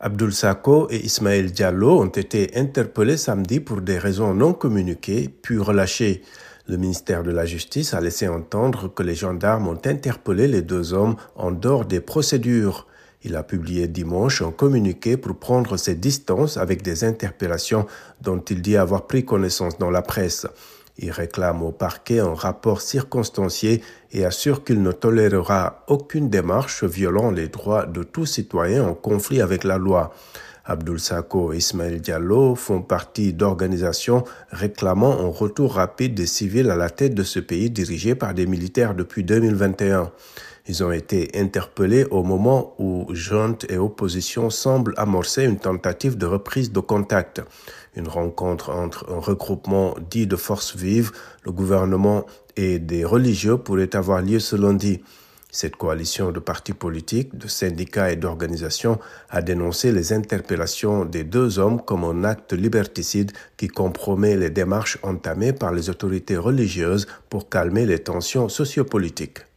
Abdul Sako et Ismaël Diallo ont été interpellés samedi pour des raisons non communiquées, puis relâchés. Le ministère de la Justice a laissé entendre que les gendarmes ont interpellé les deux hommes en dehors des procédures. Il a publié dimanche un communiqué pour prendre ses distances avec des interpellations dont il dit avoir pris connaissance dans la presse. Il réclame au parquet un rapport circonstancié et assure qu'il ne tolérera aucune démarche violant les droits de tout citoyen en conflit avec la loi. Abdul Sako et Ismaël Diallo font partie d'organisations réclamant un retour rapide des civils à la tête de ce pays dirigé par des militaires depuis 2021. Ils ont été interpellés au moment où junte et opposition semblent amorcer une tentative de reprise de contact. Une rencontre entre un regroupement dit de forces vives, le gouvernement et des religieux pourrait avoir lieu ce lundi. Cette coalition de partis politiques, de syndicats et d'organisations a dénoncé les interpellations des deux hommes comme un acte liberticide qui compromet les démarches entamées par les autorités religieuses pour calmer les tensions sociopolitiques.